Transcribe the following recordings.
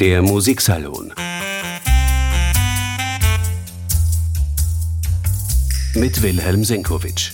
Der Musiksalon mit Wilhelm Senkowitsch.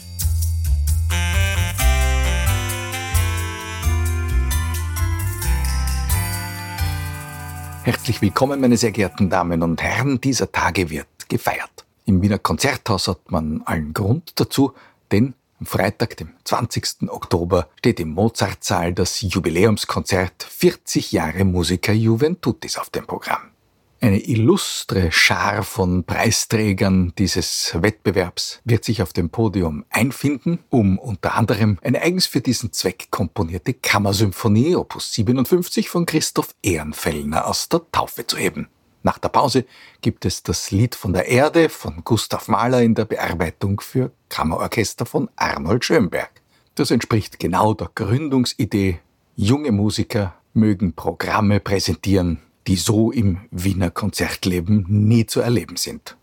Herzlich willkommen, meine sehr geehrten Damen und Herren. Dieser Tage wird gefeiert. Im Wiener Konzerthaus hat man allen Grund dazu, denn am Freitag, dem 20. Oktober, steht im Mozartsaal das Jubiläumskonzert 40 Jahre Musiker Juventutis auf dem Programm. Eine illustre Schar von Preisträgern dieses Wettbewerbs wird sich auf dem Podium einfinden, um unter anderem eine eigens für diesen Zweck komponierte Kammersymphonie Opus 57 von Christoph Ehrenfellner aus der Taufe zu heben. Nach der Pause gibt es das Lied von der Erde von Gustav Mahler in der Bearbeitung für Kammerorchester von Arnold Schönberg. Das entspricht genau der Gründungsidee. Junge Musiker mögen Programme präsentieren, die so im Wiener Konzertleben nie zu erleben sind.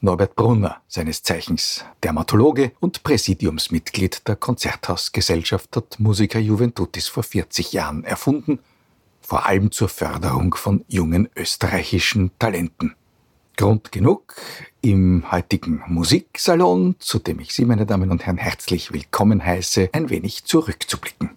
Norbert Brunner, seines Zeichens Dermatologe und Präsidiumsmitglied der Konzerthausgesellschaft, hat Musiker Juventutis vor 40 Jahren erfunden vor allem zur Förderung von jungen österreichischen Talenten. Grund genug, im heutigen Musiksalon, zu dem ich Sie, meine Damen und Herren, herzlich willkommen heiße, ein wenig zurückzublicken.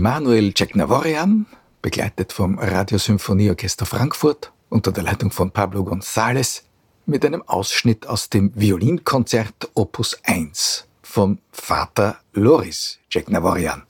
Emanuel Ceknavorian, begleitet vom Radiosymphonieorchester Frankfurt unter der Leitung von Pablo González mit einem Ausschnitt aus dem Violinkonzert Opus 1 vom Vater Loris Ceknavorian.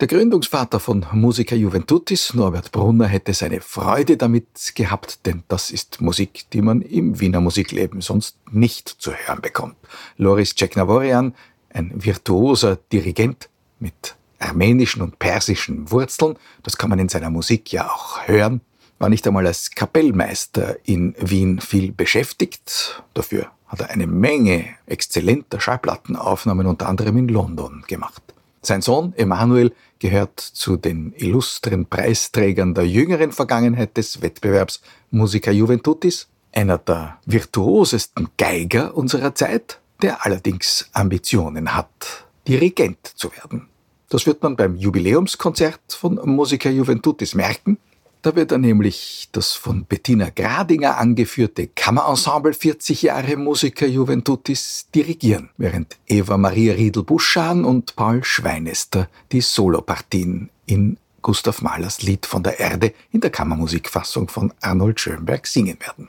Der Gründungsvater von Musica Juventutis, Norbert Brunner, hätte seine Freude damit gehabt, denn das ist Musik, die man im Wiener Musikleben sonst nicht zu hören bekommt. Loris Ceknavorian, ein virtuoser Dirigent mit armenischen und persischen Wurzeln, das kann man in seiner Musik ja auch hören, war nicht einmal als Kapellmeister in Wien viel beschäftigt. Dafür hat er eine Menge exzellenter Schallplattenaufnahmen unter anderem in London gemacht. Sein Sohn Emanuel gehört zu den illustren Preisträgern der jüngeren Vergangenheit des Wettbewerbs Musica Juventutis, einer der virtuosesten Geiger unserer Zeit, der allerdings Ambitionen hat, Dirigent zu werden. Das wird man beim Jubiläumskonzert von Musica Juventutis merken. Da wird er nämlich das von Bettina Gradinger angeführte Kammerensemble 40 Jahre Musica Juventutis dirigieren, während Eva Maria Riedel-Buschan und Paul Schweinester die Solopartien in Gustav Mahlers Lied von der Erde in der Kammermusikfassung von Arnold Schönberg singen werden.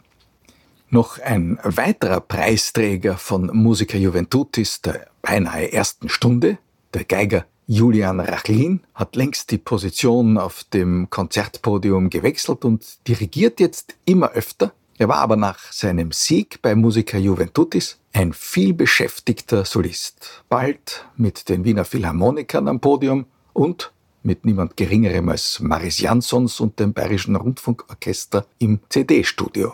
Noch ein weiterer Preisträger von Musica Juventutis der beinahe ersten Stunde, der Geiger Julian Rachlin, hat längst die Position auf dem Konzertpodium gewechselt und dirigiert jetzt immer öfter. Er war aber nach seinem Sieg bei Musica Juventutis ein vielbeschäftigter Solist. Bald mit den Wiener Philharmonikern am Podium und mit niemand Geringerem als Maris Jansons und dem Bayerischen Rundfunkorchester im CD-Studio.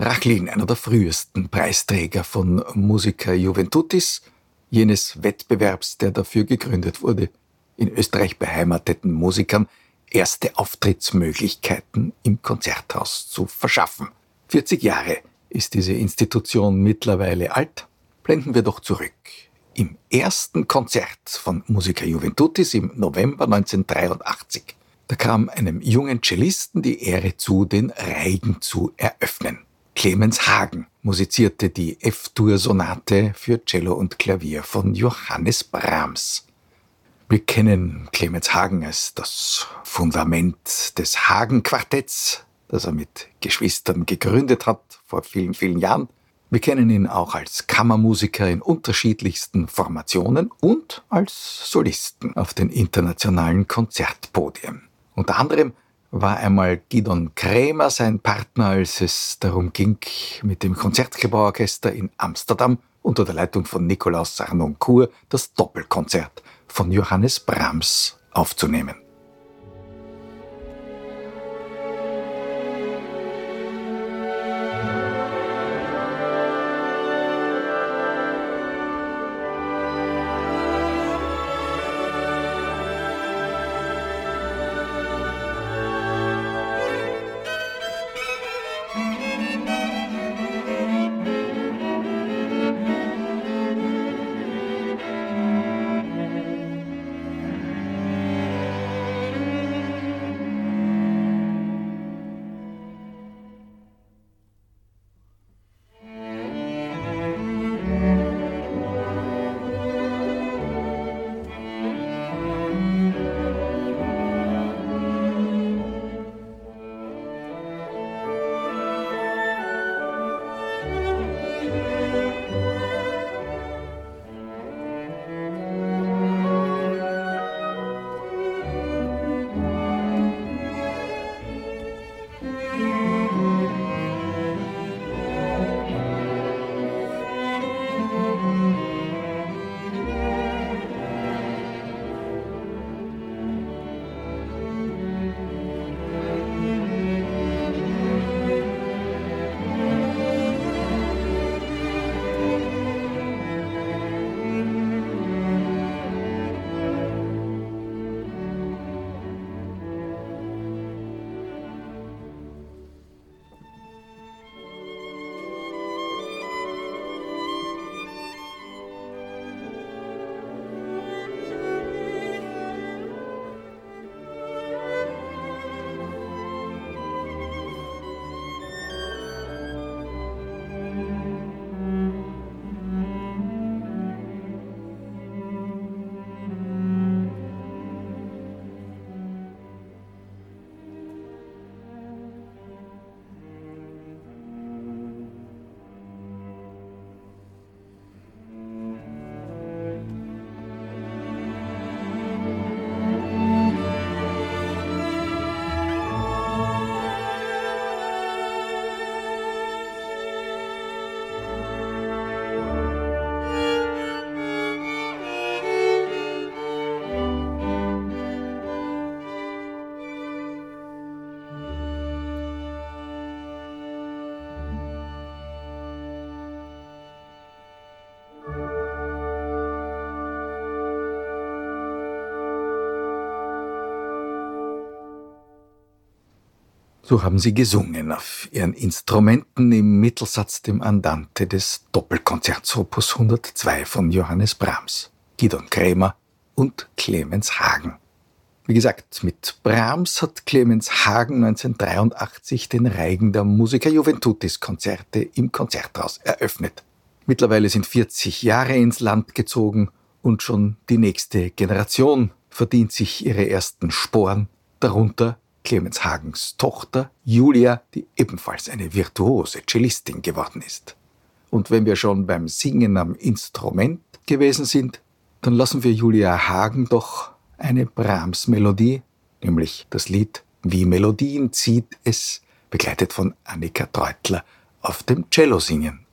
Rachlin, einer der frühesten Preisträger von Musica Juventutis, jenes Wettbewerbs, der dafür gegründet wurde, in Österreich beheimateten Musikern erste Auftrittsmöglichkeiten im Konzerthaus zu verschaffen. 40 Jahre ist diese Institution mittlerweile alt. Blenden wir doch zurück. Im ersten Konzert von Musica Juventutis im November 1983 da kam einem jungen Cellisten die Ehre zu, den Reigen zu eröffnen. Clemens Hagen musizierte die F-Dur-Sonate für Cello und Klavier von Johannes Brahms. Wir kennen Clemens Hagen als das Fundament des Hagen-Quartetts, das er mit Geschwistern gegründet hat vor vielen, vielen Jahren. Wir kennen ihn auch als Kammermusiker in unterschiedlichsten Formationen und als Solisten auf den internationalen Konzertpodien. Unter anderem war einmal Gidon Krämer sein Partner, als es darum ging, mit dem Konzertgebauorchester in Amsterdam unter der Leitung von Nikolaus Sarnoncourt das Doppelkonzert von Johannes Brahms aufzunehmen. So haben sie gesungen auf ihren Instrumenten im Mittelsatz dem Andante des Doppelkonzerts Opus 102 von Johannes Brahms, Gidon Krämer und Clemens Hagen. Wie gesagt, mit Brahms hat Clemens Hagen 1983 den Reigen der Musiker Juventutis Konzerte im Konzerthaus eröffnet. Mittlerweile sind 40 Jahre ins Land gezogen und schon die nächste Generation verdient sich ihre ersten Sporen, darunter Clemens Hagens Tochter Julia, die ebenfalls eine virtuose Cellistin geworden ist. Und wenn wir schon beim Singen am Instrument gewesen sind, dann lassen wir Julia Hagen doch eine Brahms-Melodie, nämlich das Lied Wie Melodien zieht es, begleitet von Annika Treutler, auf dem Cello singen.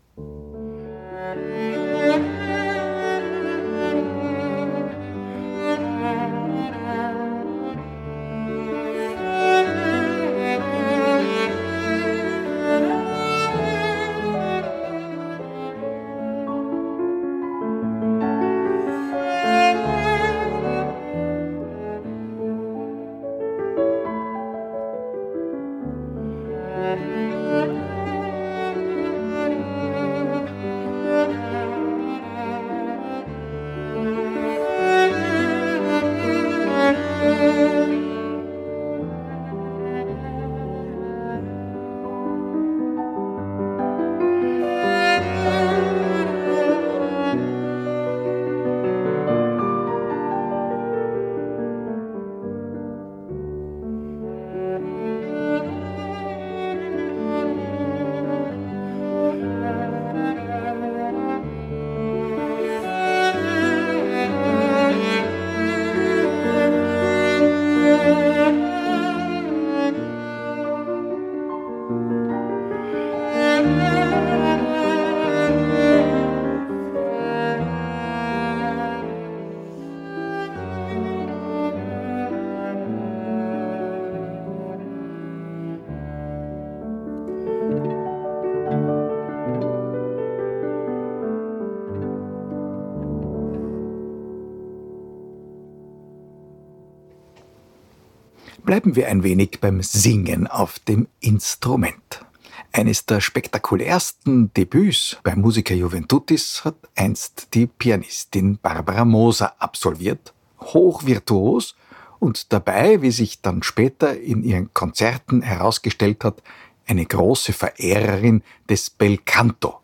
Bleiben wir ein wenig beim Singen auf dem Instrument. Eines der spektakulärsten Debüts bei Musica Juventutis hat einst die Pianistin Barbara Moser absolviert, hochvirtuos und dabei, wie sich dann später in ihren Konzerten herausgestellt hat, eine große Verehrerin des Bel Canto.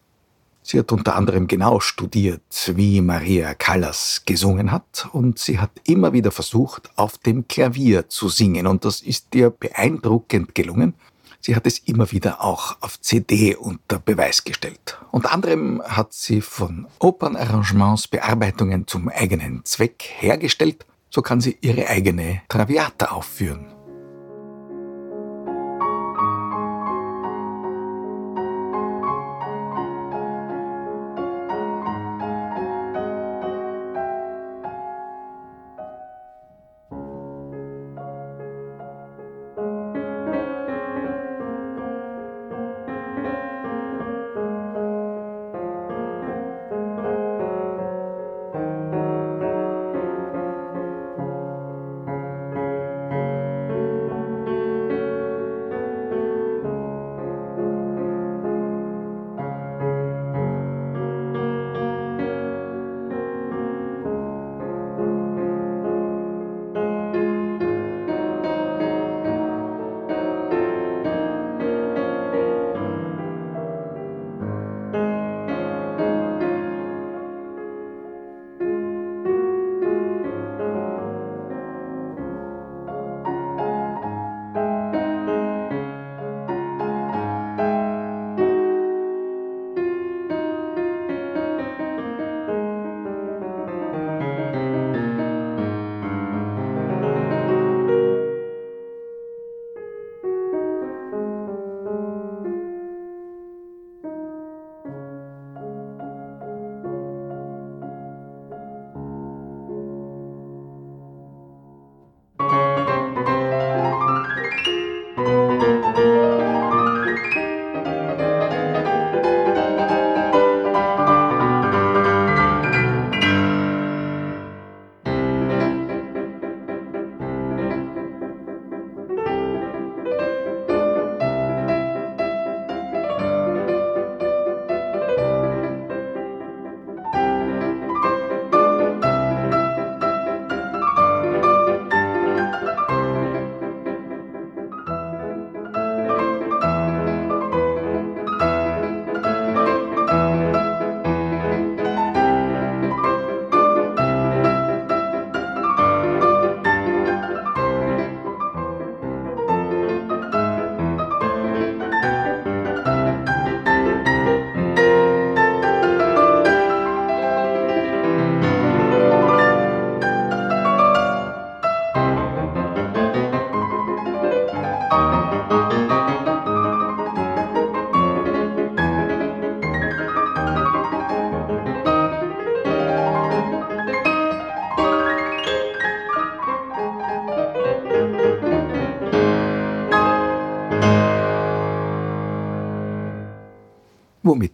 Sie hat unter anderem genau studiert, wie Maria Callas gesungen hat, und sie hat immer wieder versucht, auf dem Klavier zu singen, und das ist ihr beeindruckend gelungen. Sie hat es immer wieder auch auf CD unter Beweis gestellt. Unter anderem hat sie von Opernarrangements Bearbeitungen zum eigenen Zweck hergestellt, so kann sie ihre eigene Traviata aufführen.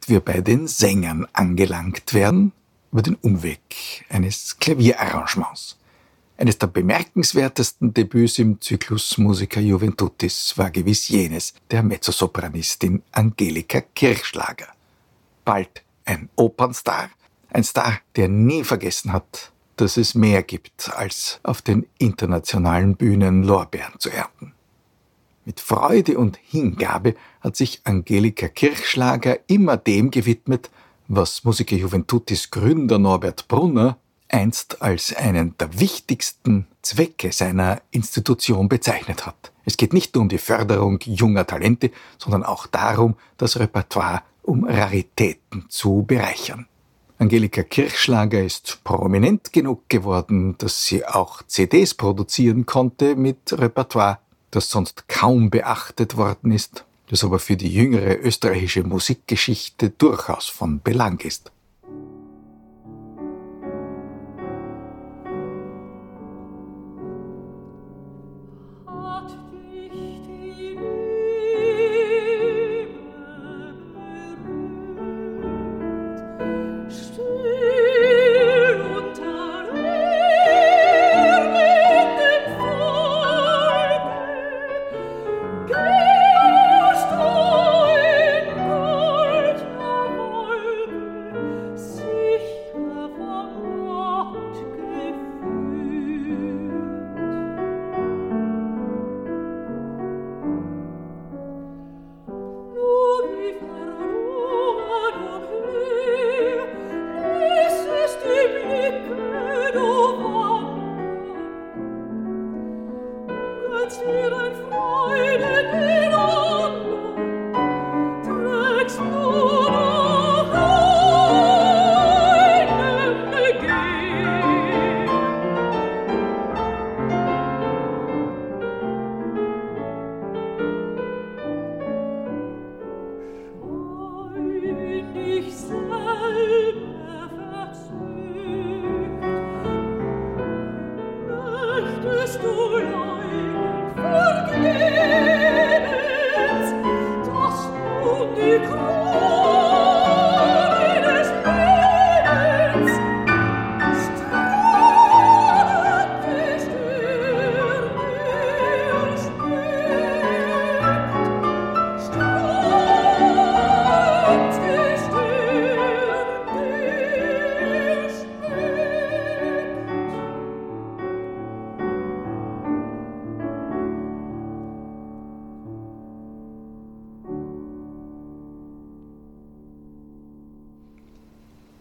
Wir bei den Sängern angelangt werden, über den Umweg eines Klavierarrangements. Eines der bemerkenswertesten Debüts im Zyklus Musica Juventutis war gewiss jenes der Mezzosopranistin Angelika Kirchschlager. Bald ein Opernstar, ein Star, der nie vergessen hat, dass es mehr gibt, als auf den internationalen Bühnen Lorbeeren zu ernten. Mit Freude und Hingabe hat sich Angelika Kirchschlager immer dem gewidmet, was Musiker Juventutis Gründer Norbert Brunner einst als einen der wichtigsten Zwecke seiner Institution bezeichnet hat. Es geht nicht nur um die Förderung junger Talente, sondern auch darum, das Repertoire um Raritäten zu bereichern. Angelika Kirchschlager ist prominent genug geworden, dass sie auch CDs produzieren konnte mit Repertoire das sonst kaum beachtet worden ist, das aber für die jüngere österreichische Musikgeschichte durchaus von Belang ist.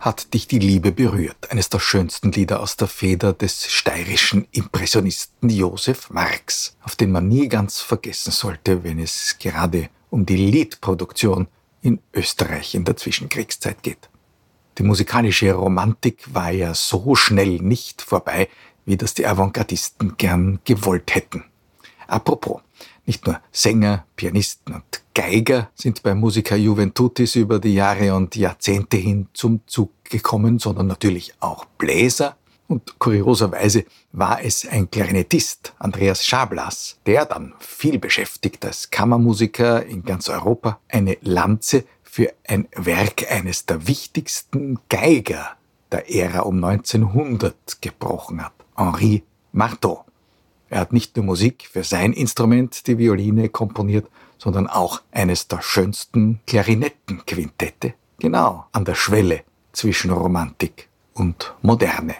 Hat dich die Liebe berührt. Eines der schönsten Lieder aus der Feder des steirischen Impressionisten Josef Marx, auf den man nie ganz vergessen sollte, wenn es gerade um die Liedproduktion in Österreich in der Zwischenkriegszeit geht. Die musikalische Romantik war ja so schnell nicht vorbei, wie das die Avantgardisten gern gewollt hätten. Apropos, nicht nur Sänger, Pianisten und Geiger sind bei Musica Juventutis über die Jahre und Jahrzehnte hin zum Zug gekommen, sondern natürlich auch Bläser. Und kurioserweise war es ein Klarinettist, Andreas Schablas, der dann viel beschäftigt als Kammermusiker in ganz Europa eine Lanze für ein Werk eines der wichtigsten Geiger der Ära um 1900 gebrochen hat, Henri Marteau. Er hat nicht nur Musik für sein Instrument, die Violine, komponiert, sondern auch eines der schönsten Klarinettenquintette, genau an der Schwelle zwischen Romantik und Moderne.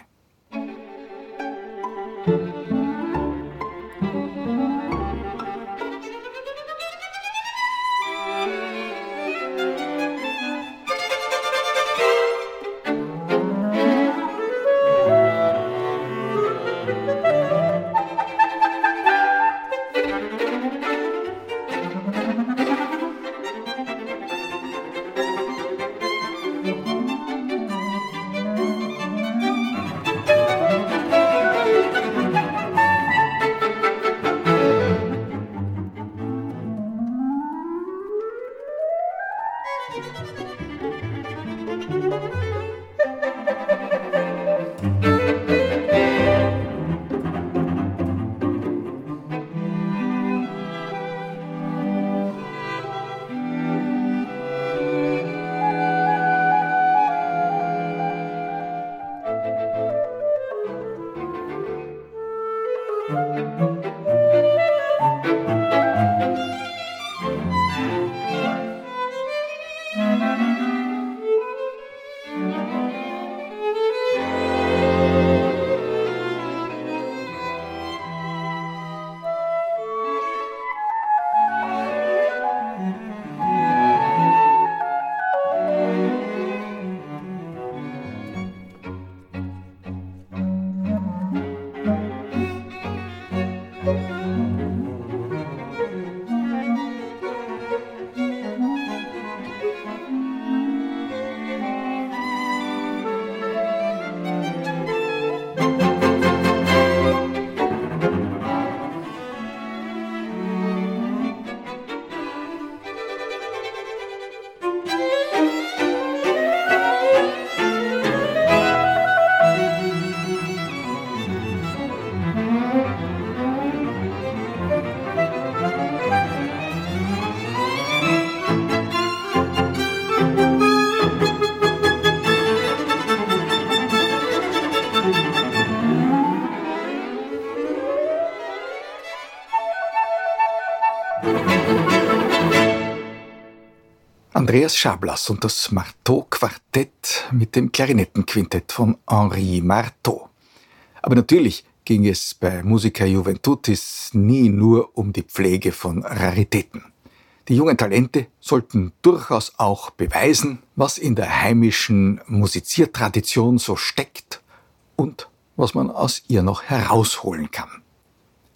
Andreas Schablas und das Marteau-Quartett mit dem Klarinettenquintett von Henri Marteau. Aber natürlich ging es bei Musica Juventutis nie nur um die Pflege von Raritäten. Die jungen Talente sollten durchaus auch beweisen, was in der heimischen Musiziertradition so steckt und was man aus ihr noch herausholen kann.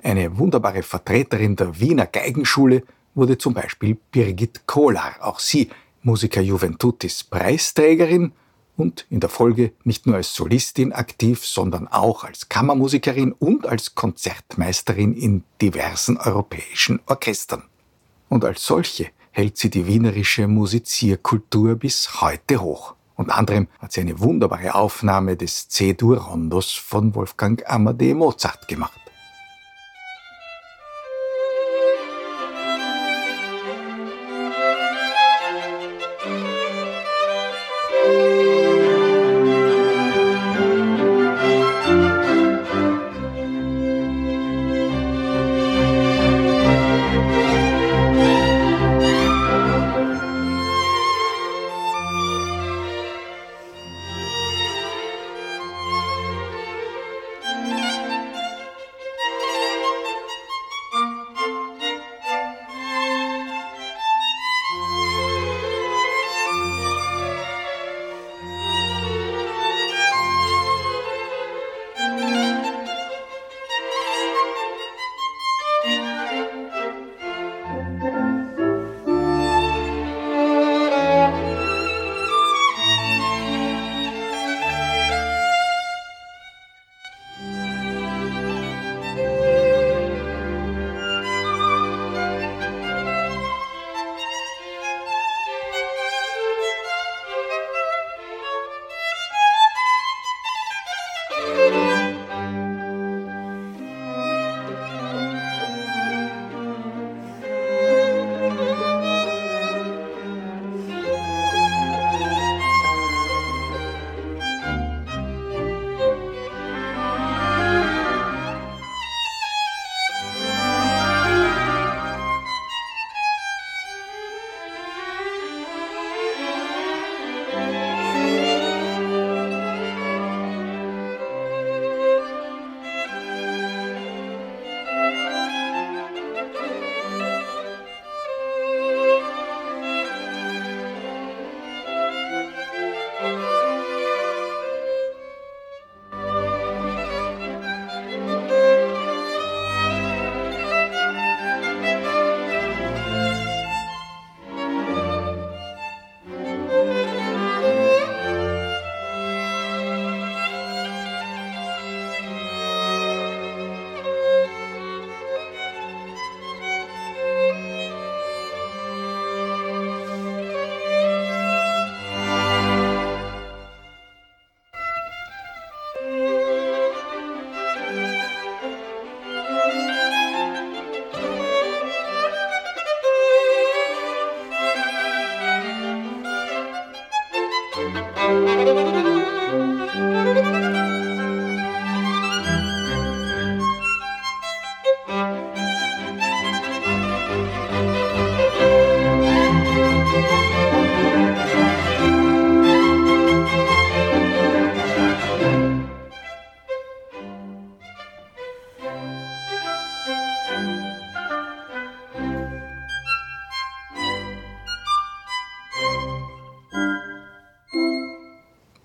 Eine wunderbare Vertreterin der Wiener Geigenschule wurde zum Beispiel Birgit Kohler. Auch sie Musica Juventutis Preisträgerin und in der Folge nicht nur als Solistin aktiv, sondern auch als Kammermusikerin und als Konzertmeisterin in diversen europäischen Orchestern. Und als solche hält sie die wienerische Musizierkultur bis heute hoch. Unter anderem hat sie eine wunderbare Aufnahme des C-Dur-Rondos von Wolfgang Amadee Mozart gemacht.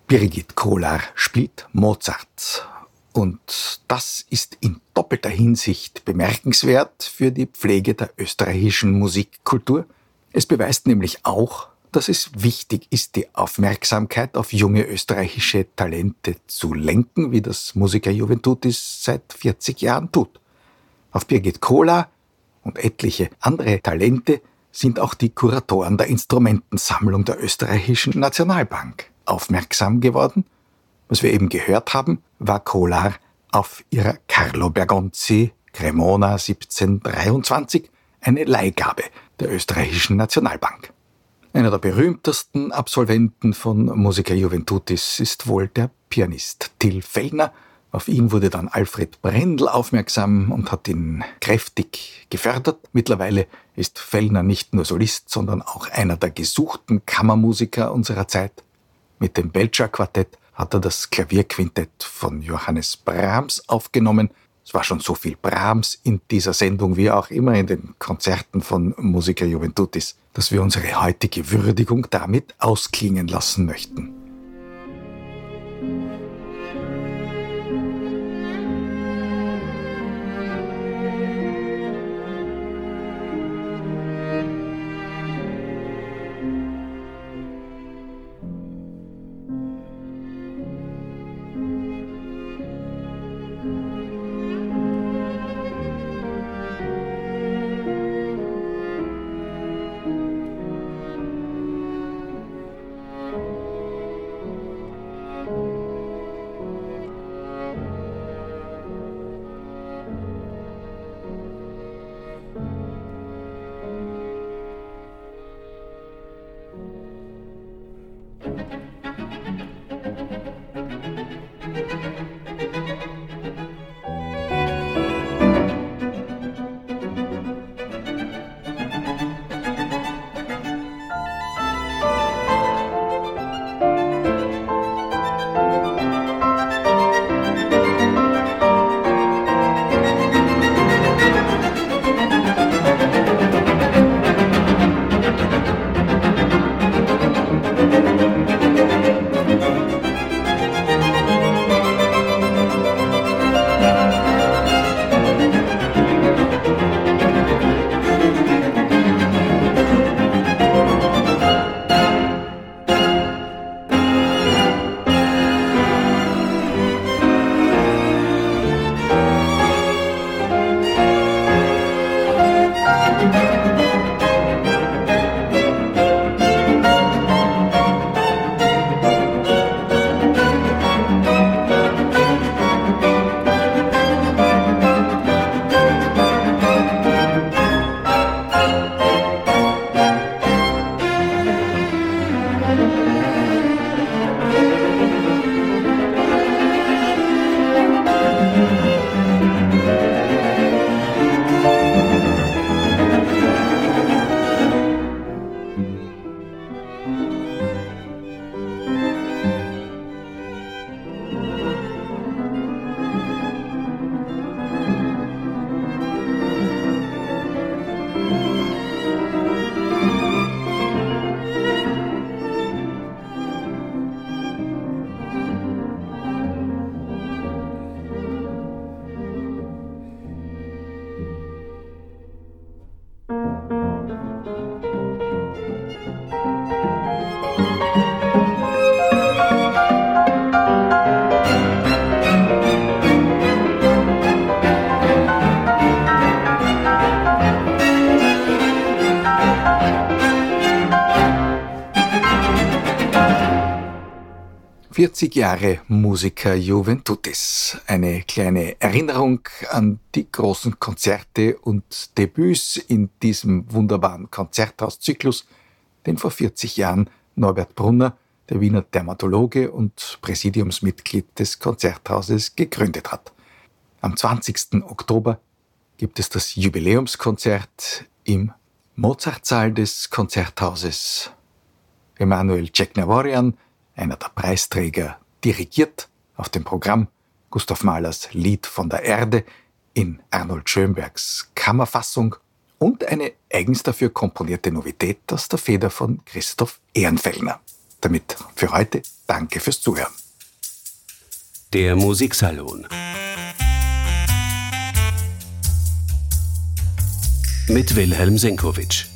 Birgit Kohler spielt Mozart. Und das ist in doppelter Hinsicht bemerkenswert für die Pflege der österreichischen Musikkultur. Es beweist nämlich auch, dass es wichtig ist, die Aufmerksamkeit auf junge österreichische Talente zu lenken, wie das Musiker Juventutis seit 40 Jahren tut. Auf Birgit Kohler und etliche andere Talente sind auch die Kuratoren der Instrumentensammlung der österreichischen Nationalbank aufmerksam geworden. Was wir eben gehört haben, war Kolar auf ihrer Carlo Bergonzi Cremona 1723 eine Leihgabe der österreichischen Nationalbank. Einer der berühmtesten Absolventen von Musica Juventutis ist wohl der Pianist Till Fellner. Auf ihn wurde dann Alfred Brendel aufmerksam und hat ihn kräftig gefördert. Mittlerweile ist Fellner nicht nur Solist, sondern auch einer der gesuchten Kammermusiker unserer Zeit. Mit dem Belcher Quartett hat er das Klavierquintett von Johannes Brahms aufgenommen. Es war schon so viel Brahms in dieser Sendung wie auch immer in den Konzerten von Musica Juventutis, dass wir unsere heutige Würdigung damit ausklingen lassen möchten. Jahre Musiker Juventutis. Eine kleine Erinnerung an die großen Konzerte und Debüts in diesem wunderbaren Konzerthauszyklus, den vor 40 Jahren Norbert Brunner der Wiener Dermatologe und Präsidiumsmitglied des Konzerthauses, gegründet hat. Am 20. Oktober gibt es das Jubiläumskonzert im Mozartsaal des Konzerthauses. Emanuel Ceknavorian, einer der Preisträger, dirigiert auf dem Programm Gustav Mahlers Lied von der Erde in Arnold Schönbergs Kammerfassung und eine eigens dafür komponierte Novität aus der Feder von Christoph Ehrenfellner. Damit für heute danke fürs Zuhören. Der Musiksalon mit Wilhelm Senkowitsch.